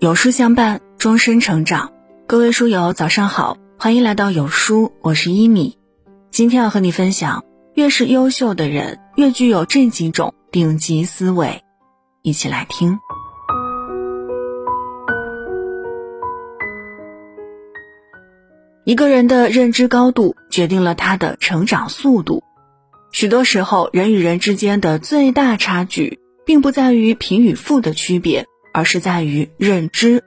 有书相伴，终身成长。各位书友，早上好，欢迎来到有书，我是一米。今天要和你分享，越是优秀的人，越具有这几种顶级思维。一起来听。一个人的认知高度，决定了他的成长速度。许多时候，人与人之间的最大差距，并不在于贫与富的区别。而是在于认知，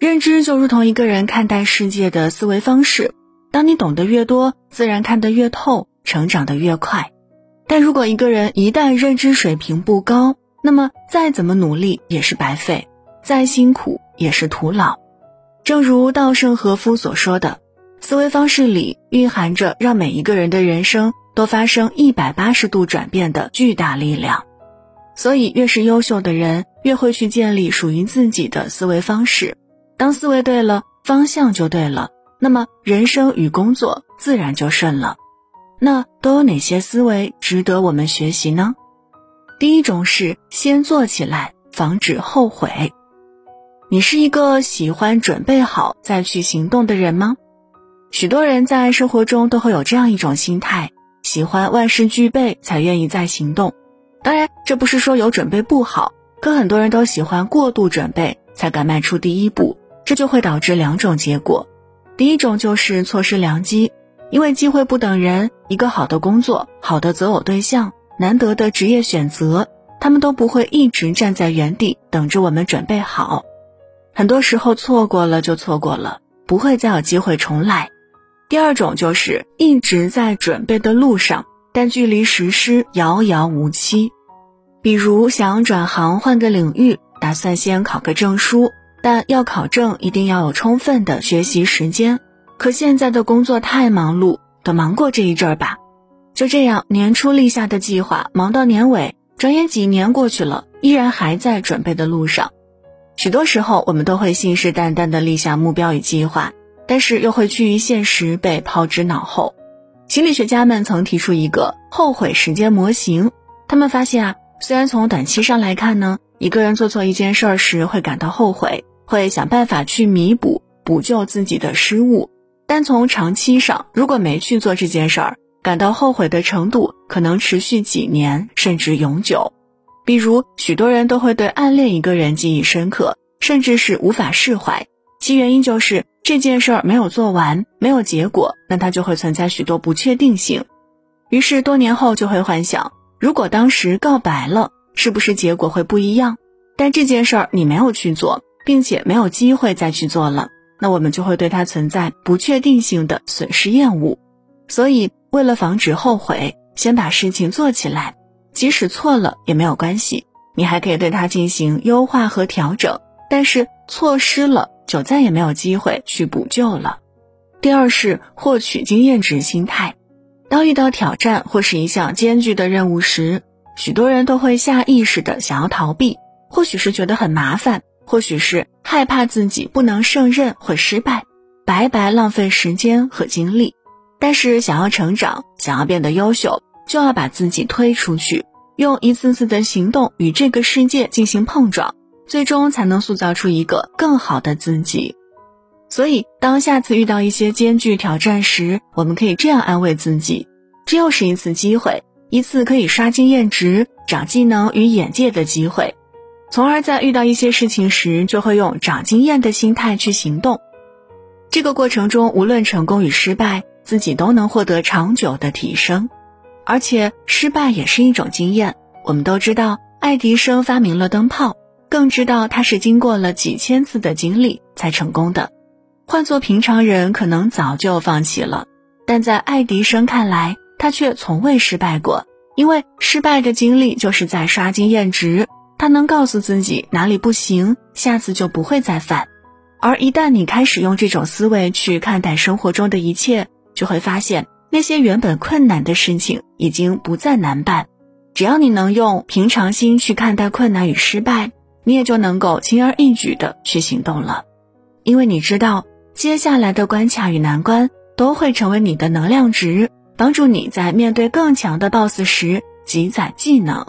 认知就如同一个人看待世界的思维方式。当你懂得越多，自然看得越透，成长得越快。但如果一个人一旦认知水平不高，那么再怎么努力也是白费，再辛苦也是徒劳。正如稻盛和夫所说的，思维方式里蕴含着让每一个人的人生都发生一百八十度转变的巨大力量。所以，越是优秀的人，越会去建立属于自己的思维方式。当思维对了，方向就对了，那么人生与工作自然就顺了。那都有哪些思维值得我们学习呢？第一种是先做起来，防止后悔。你是一个喜欢准备好再去行动的人吗？许多人在生活中都会有这样一种心态，喜欢万事俱备才愿意再行动。当然，这不是说有准备不好，可很多人都喜欢过度准备才敢迈出第一步，这就会导致两种结果。第一种就是错失良机，因为机会不等人，一个好的工作、好的择偶对象、难得的职业选择，他们都不会一直站在原地等着我们准备好。很多时候错过了就错过了，不会再有机会重来。第二种就是一直在准备的路上，但距离实施遥遥无期。比如想转行换个领域，打算先考个证书，但要考证一定要有充分的学习时间。可现在的工作太忙碌，等忙过这一阵儿吧。就这样，年初立下的计划，忙到年尾，转眼几年过去了，依然还在准备的路上。许多时候，我们都会信誓旦旦地立下目标与计划，但是又会趋于现实，被抛之脑后。心理学家们曾提出一个后悔时间模型，他们发现啊。虽然从短期上来看呢，一个人做错一件事儿时会感到后悔，会想办法去弥补、补救自己的失误，但从长期上，如果没去做这件事儿，感到后悔的程度可能持续几年甚至永久。比如，许多人都会对暗恋一个人记忆深刻，甚至是无法释怀，其原因就是这件事儿没有做完，没有结果，那它就会存在许多不确定性，于是多年后就会幻想。如果当时告白了，是不是结果会不一样？但这件事儿你没有去做，并且没有机会再去做了，那我们就会对它存在不确定性的损失厌恶。所以，为了防止后悔，先把事情做起来，即使错了也没有关系，你还可以对它进行优化和调整。但是错失了，就再也没有机会去补救了。第二是获取经验值心态。当遇到挑战或是一项艰巨的任务时，许多人都会下意识的想要逃避，或许是觉得很麻烦，或许是害怕自己不能胜任或失败，白白浪费时间和精力。但是想要成长，想要变得优秀，就要把自己推出去，用一次次的行动与这个世界进行碰撞，最终才能塑造出一个更好的自己。所以，当下次遇到一些艰巨挑战时，我们可以这样安慰自己：这又是一次机会，一次可以刷经验值、长技能与眼界的机会。从而在遇到一些事情时，就会用长经验的心态去行动。这个过程中，无论成功与失败，自己都能获得长久的提升。而且，失败也是一种经验。我们都知道，爱迪生发明了灯泡，更知道他是经过了几千次的经历才成功的。换做平常人，可能早就放弃了，但在爱迪生看来，他却从未失败过，因为失败的经历就是在刷经验值，他能告诉自己哪里不行，下次就不会再犯。而一旦你开始用这种思维去看待生活中的一切，就会发现那些原本困难的事情已经不再难办。只要你能用平常心去看待困难与失败，你也就能够轻而易举的去行动了，因为你知道。接下来的关卡与难关都会成为你的能量值，帮助你在面对更强的 BOSS 时积攒技能。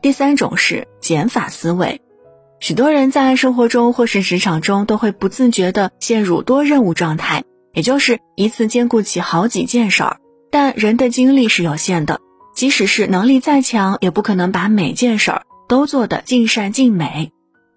第三种是减法思维，许多人在生活中或是职场中都会不自觉地陷入多任务状态，也就是一次兼顾起好几件事儿。但人的精力是有限的，即使是能力再强，也不可能把每件事儿都做得尽善尽美。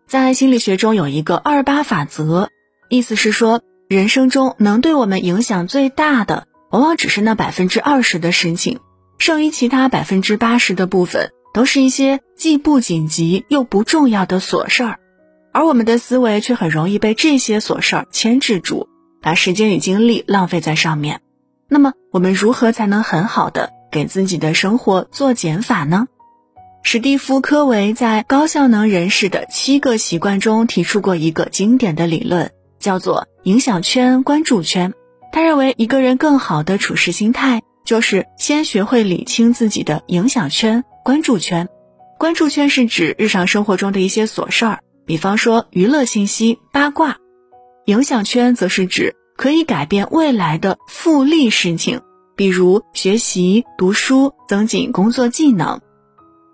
在心理学中有一个二八法则，意思是说，人生中能对我们影响最大的，往往只是那百分之二十的事情，剩余其他百分之八十的部分。都是一些既不紧急又不重要的琐事儿，而我们的思维却很容易被这些琐事儿牵制住，把时间与精力浪费在上面。那么，我们如何才能很好的给自己的生活做减法呢？史蒂夫·科维在《高效能人士的七个习惯》中提出过一个经典的理论，叫做“影响圈关注圈”。他认为，一个人更好的处事心态，就是先学会理清自己的影响圈。关注圈，关注圈是指日常生活中的一些琐事儿，比方说娱乐信息、八卦；影响圈则是指可以改变未来的复利事情，比如学习、读书、增进工作技能。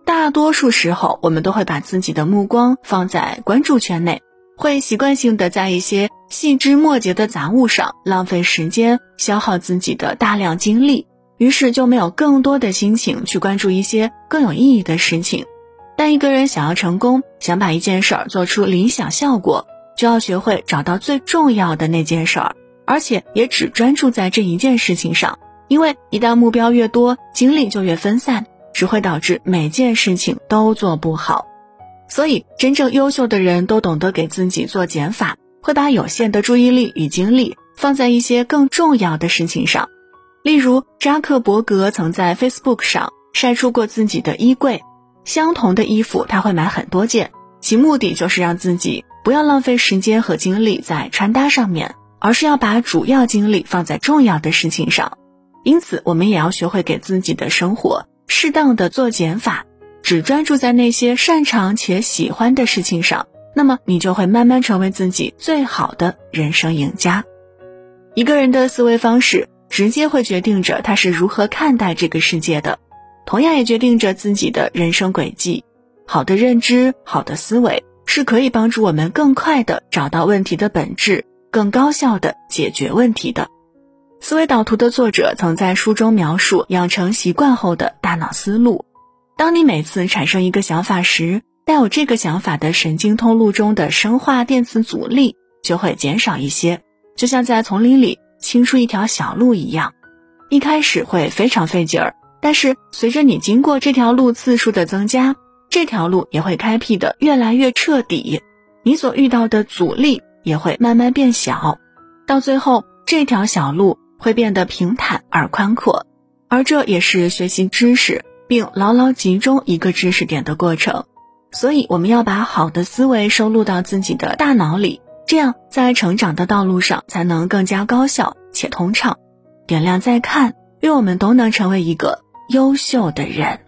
大多数时候，我们都会把自己的目光放在关注圈内，会习惯性的在一些细枝末节的杂物上浪费时间，消耗自己的大量精力。于是就没有更多的心情去关注一些更有意义的事情。但一个人想要成功，想把一件事儿做出理想效果，就要学会找到最重要的那件事儿，而且也只专注在这一件事情上。因为一旦目标越多，精力就越分散，只会导致每件事情都做不好。所以，真正优秀的人都懂得给自己做减法，会把有限的注意力与精力放在一些更重要的事情上。例如，扎克伯格曾在 Facebook 上晒出过自己的衣柜，相同的衣服他会买很多件，其目的就是让自己不要浪费时间和精力在穿搭上面，而是要把主要精力放在重要的事情上。因此，我们也要学会给自己的生活适当的做减法，只专注在那些擅长且喜欢的事情上，那么你就会慢慢成为自己最好的人生赢家。一个人的思维方式。直接会决定着他是如何看待这个世界的，同样也决定着自己的人生轨迹。好的认知、好的思维是可以帮助我们更快的找到问题的本质，更高效的解决问题的。思维导图的作者曾在书中描述养成习惯后的大脑思路：当你每次产生一个想法时，带有这个想法的神经通路中的生化电磁阻力就会减少一些，就像在丛林里。清出一条小路一样，一开始会非常费劲儿，但是随着你经过这条路次数的增加，这条路也会开辟的越来越彻底，你所遇到的阻力也会慢慢变小，到最后这条小路会变得平坦而宽阔，而这也是学习知识并牢牢集中一个知识点的过程。所以，我们要把好的思维收录到自己的大脑里。这样，在成长的道路上才能更加高效且通畅。点亮再看，愿我们都能成为一个优秀的人。